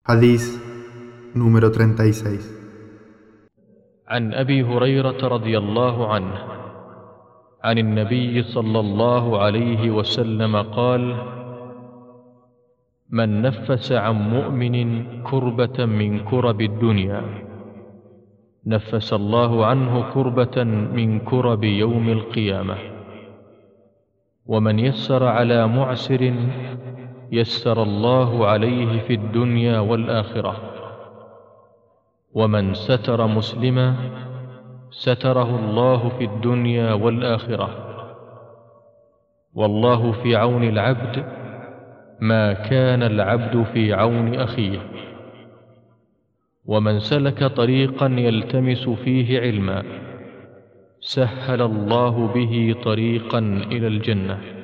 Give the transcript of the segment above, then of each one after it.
Hadís número 36 عن أبي هريرة رضي الله عنه عن النبي صلى الله عليه وسلم قال من نفس عن مؤمن كربة من كرب الدنيا نفس الله عنه كربة من كرب يوم القيامة ومن يسر على معسر يسر الله عليه في الدنيا والآخرة. ومن ستر مسلما ستره الله في الدنيا والآخرة. والله في عون العبد ما كان العبد في عون أخيه. ومن سلك طريقا يلتمس فيه علما سهل الله به طريقا إلى الجنة.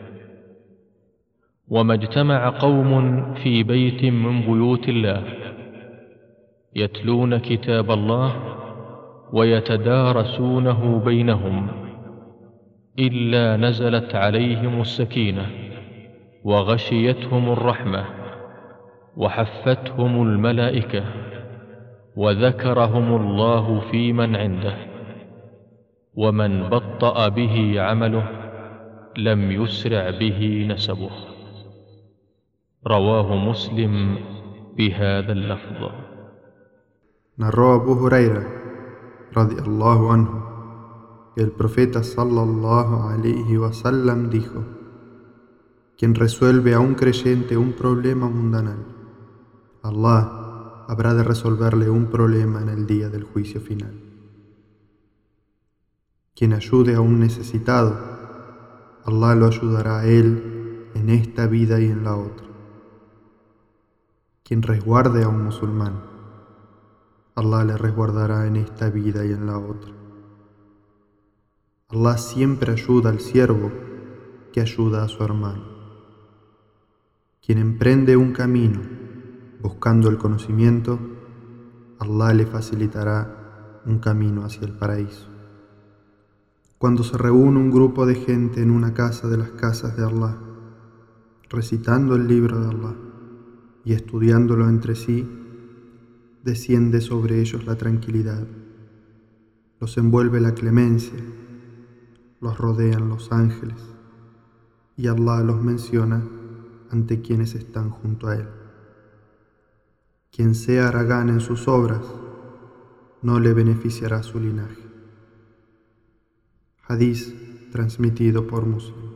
وما اجتمع قوم في بيت من بيوت الله يتلون كتاب الله ويتدارسونه بينهم إلا نزلت عليهم السكينة وغشيتهم الرحمة وحفتهم الملائكة وذكرهم الله في من عنده ومن بطأ به عمله لم يسرع به نسبه رواه مسلم بهذا اللفظ Narró Abu Huraira, radiallahu anhu, que el profeta sallallahu alayhi wasallam dijo: Quien resuelve a un creyente un problema mundanal, Allah habrá de resolverle un problema en el día del juicio final. Quien ayude a un necesitado, Allah lo ayudará a él en esta vida y en la otra. quien resguarde a un musulmán, Allah le resguardará en esta vida y en la otra. Allah siempre ayuda al siervo que ayuda a su hermano. Quien emprende un camino buscando el conocimiento, Allah le facilitará un camino hacia el paraíso. Cuando se reúne un grupo de gente en una casa de las casas de Allah, recitando el libro de Allah y estudiándolo entre sí, desciende sobre ellos la tranquilidad, los envuelve la clemencia, los rodean los ángeles y Allah los menciona ante quienes están junto a Él. Quien sea aragán en sus obras, no le beneficiará su linaje. Hadís transmitido por Muslim.